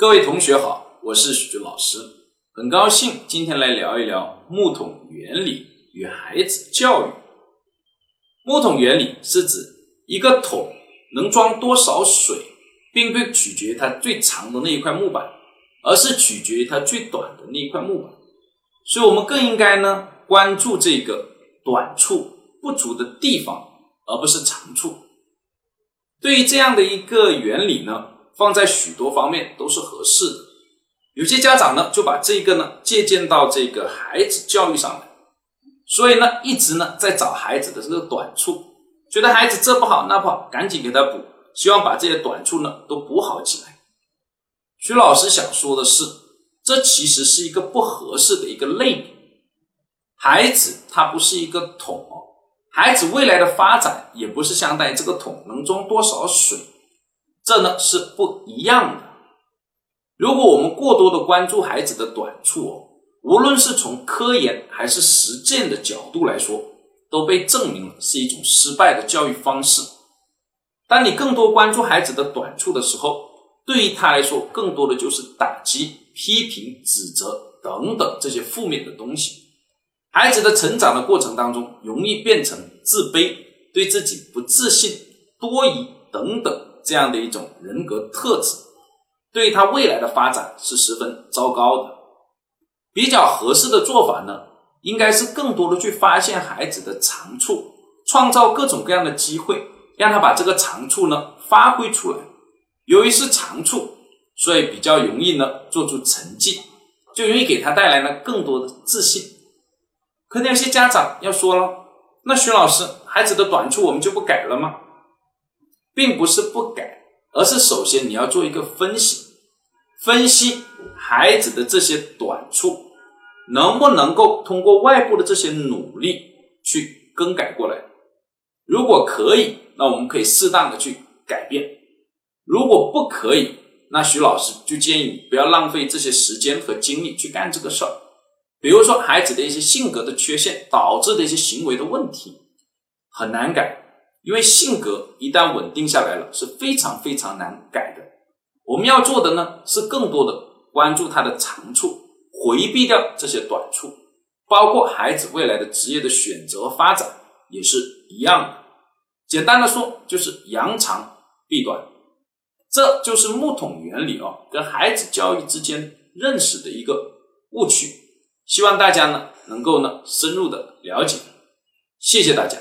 各位同学好，我是许军老师，很高兴今天来聊一聊木桶原理与孩子教育。木桶原理是指一个桶能装多少水，并不取决于它最长的那一块木板，而是取决于它最短的那一块木板。所以，我们更应该呢关注这个短处不足的地方，而不是长处。对于这样的一个原理呢？放在许多方面都是合适的，有些家长呢就把这个呢借鉴到这个孩子教育上来，所以呢一直呢在找孩子的这个短处，觉得孩子这不好那不好，赶紧给他补，希望把这些短处呢都补好起来。徐老师想说的是，这其实是一个不合适的一个类比，孩子他不是一个桶，孩子未来的发展也不是相当于这个桶能装多少水。这呢是不一样的。如果我们过多的关注孩子的短处哦，无论是从科研还是实践的角度来说，都被证明了是一种失败的教育方式。当你更多关注孩子的短处的时候，对于他来说，更多的就是打击、批评、指责等等这些负面的东西。孩子的成长的过程当中，容易变成自卑、对自己不自信、多疑等等。这样的一种人格特质，对于他未来的发展是十分糟糕的。比较合适的做法呢，应该是更多的去发现孩子的长处，创造各种各样的机会，让他把这个长处呢发挥出来。由于是长处，所以比较容易呢做出成绩，就容易给他带来了更多的自信。可能有些家长要说了，那徐老师，孩子的短处我们就不改了吗？并不是不改，而是首先你要做一个分析，分析孩子的这些短处，能不能够通过外部的这些努力去更改过来。如果可以，那我们可以适当的去改变；如果不可以，那徐老师就建议你不要浪费这些时间和精力去干这个事儿。比如说孩子的一些性格的缺陷导致的一些行为的问题，很难改。因为性格一旦稳定下来了，是非常非常难改的。我们要做的呢，是更多的关注他的长处，回避掉这些短处，包括孩子未来的职业的选择发展也是一样的。简单的说，就是扬长避短，这就是木桶原理哦，跟孩子教育之间认识的一个误区。希望大家呢，能够呢深入的了解。谢谢大家。